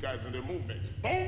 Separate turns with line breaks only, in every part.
these guys and their movements. Boom,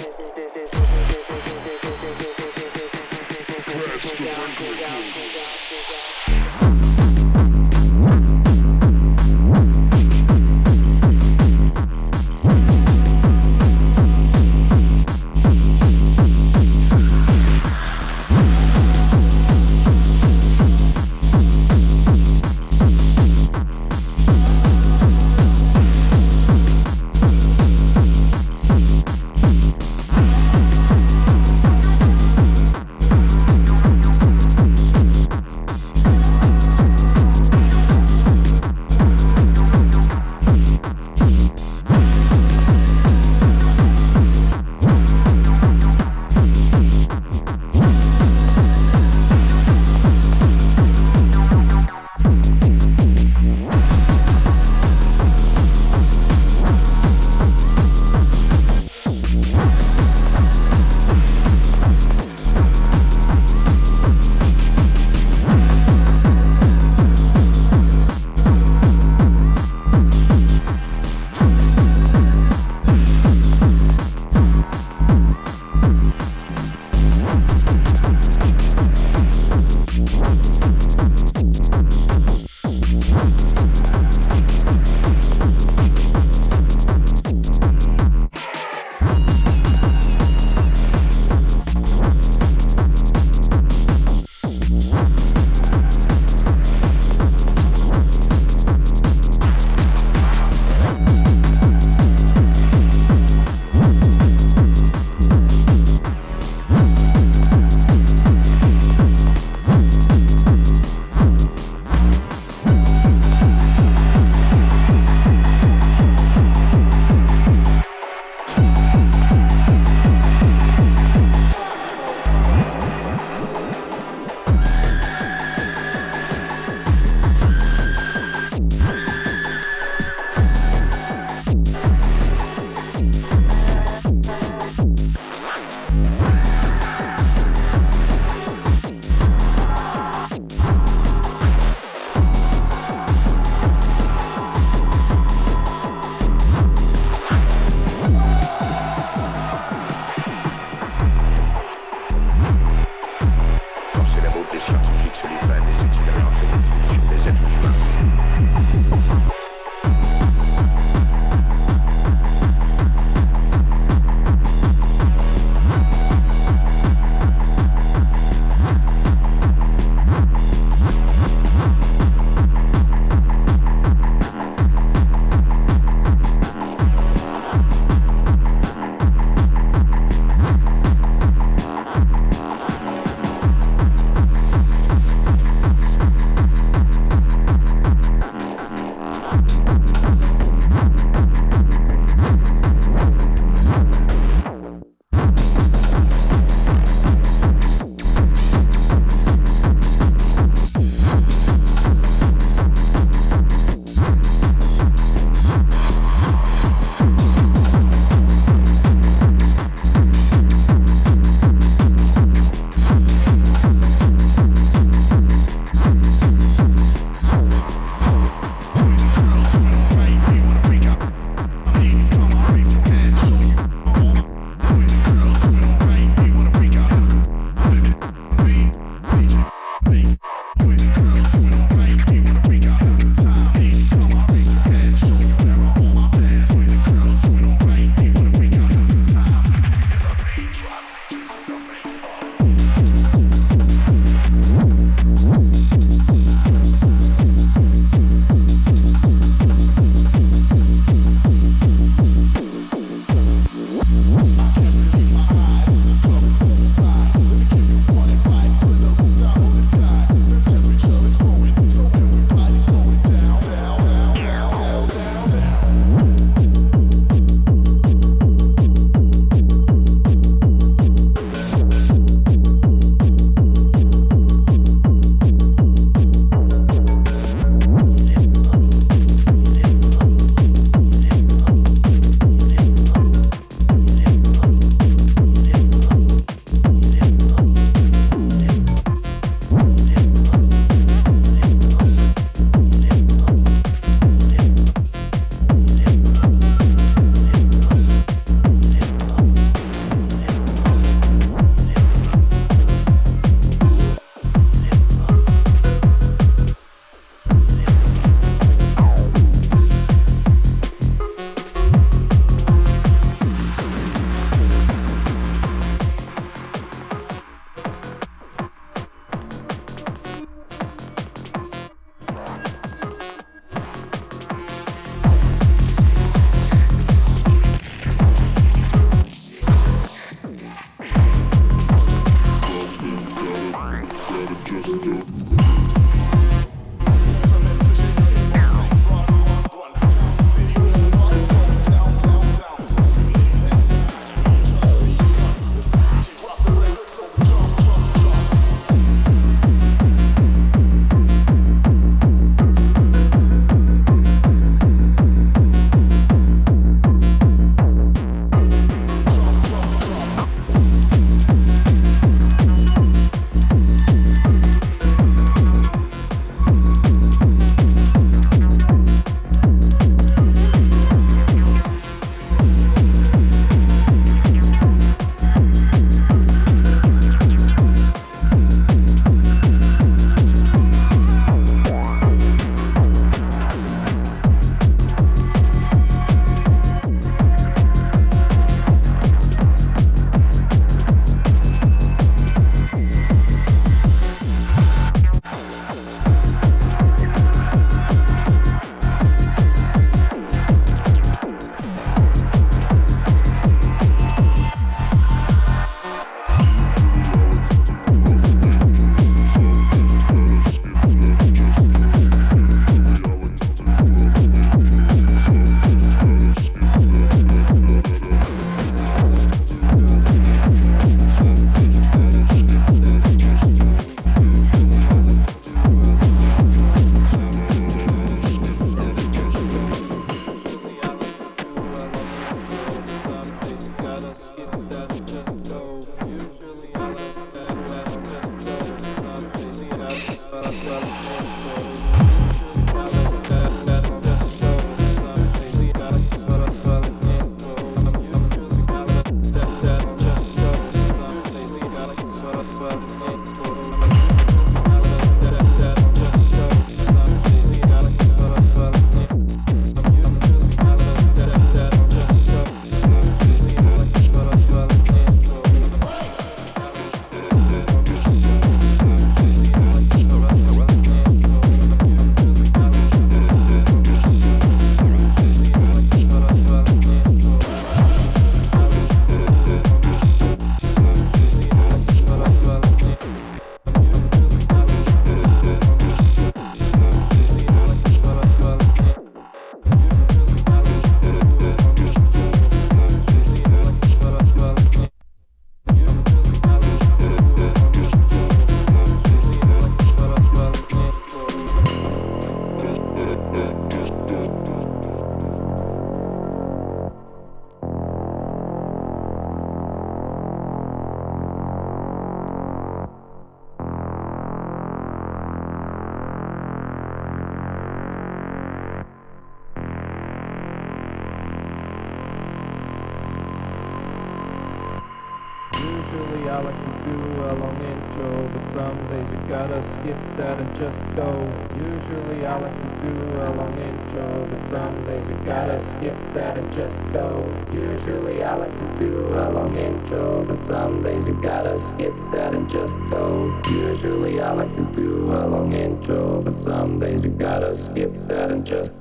all I can do, a long intro But some days you gotta skip that and just go. Usually I like to do, a long intro But some days you gotta skip that and just go. Usually I like to do, a long intro But some days you gotta skip that and just go. Usually I like to do, a long intro But some days you gotta skip that and just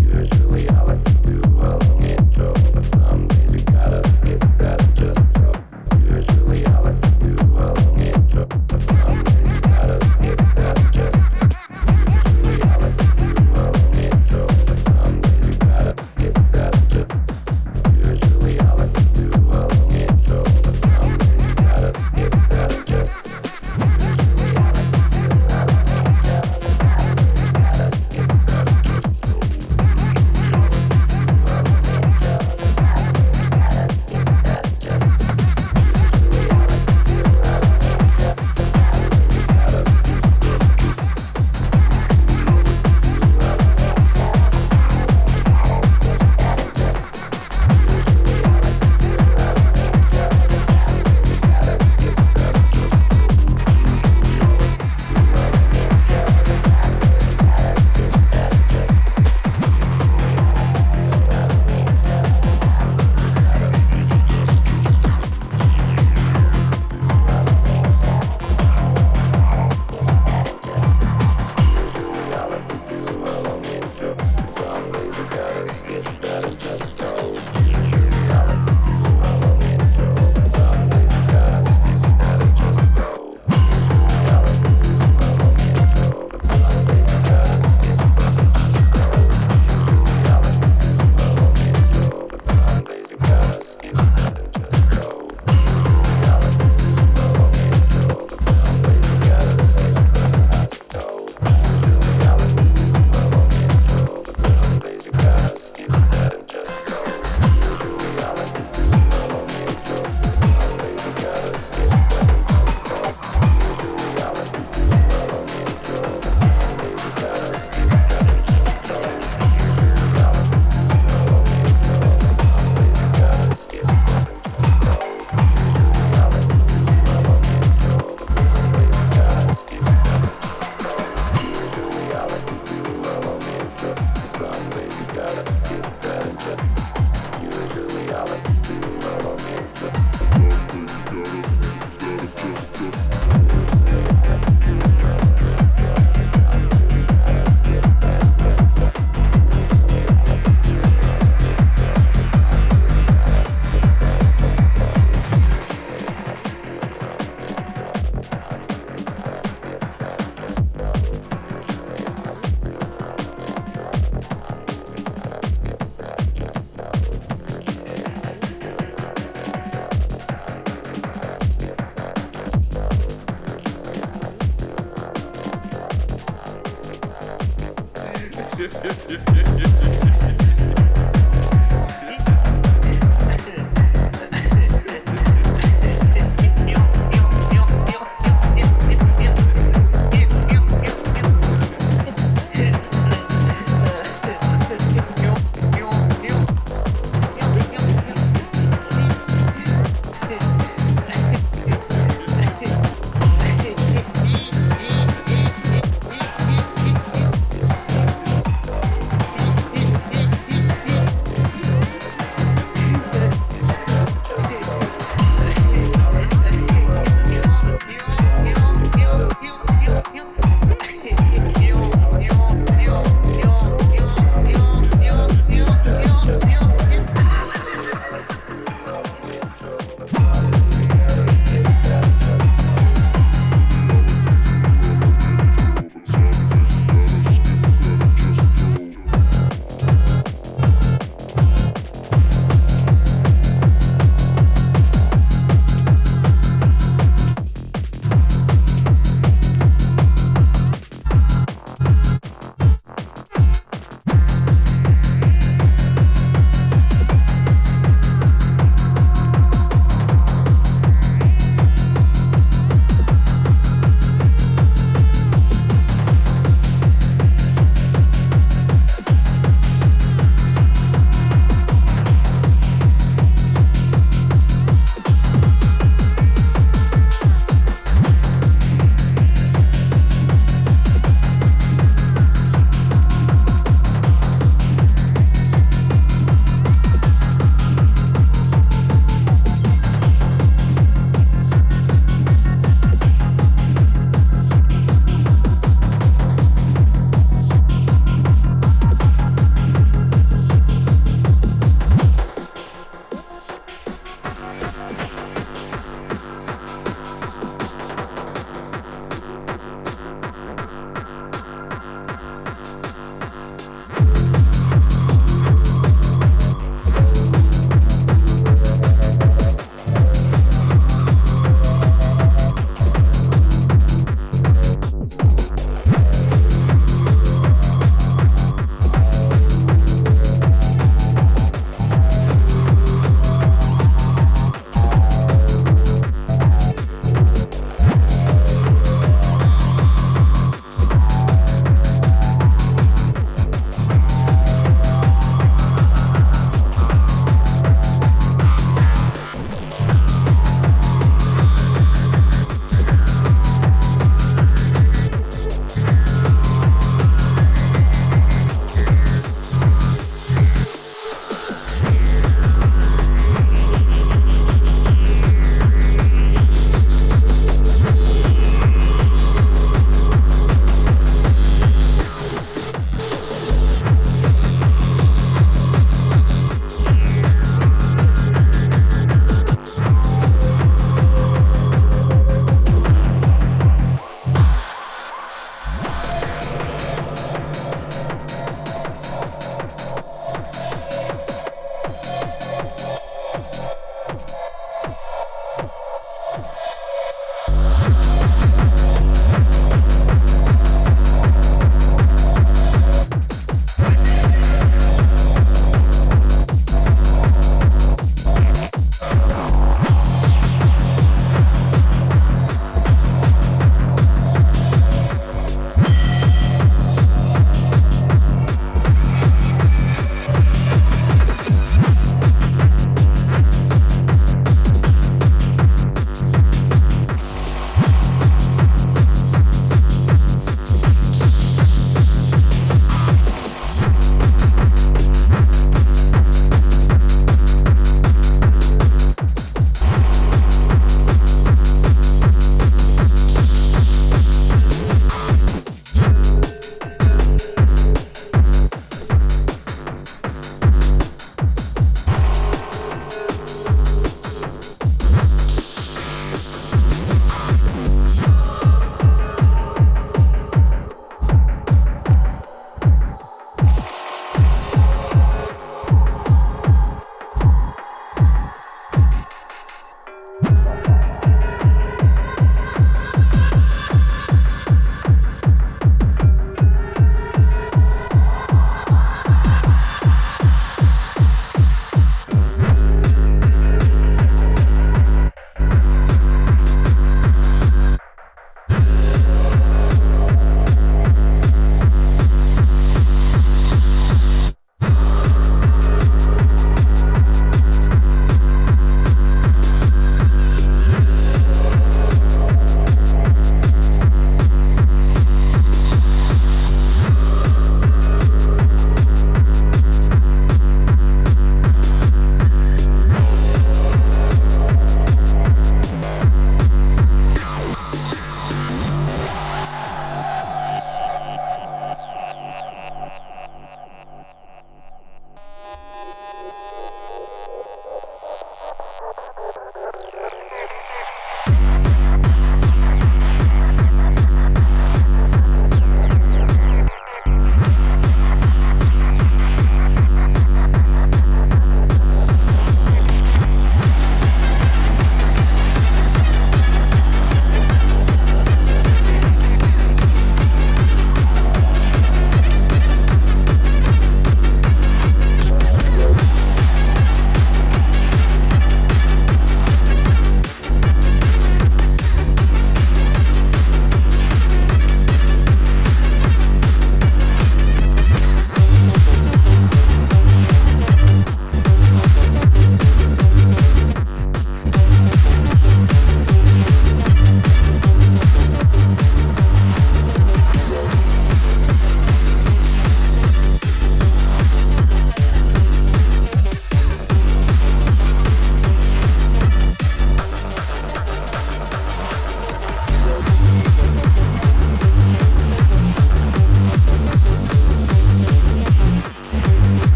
Usually I like to do a long intro, but some days you gotta skip.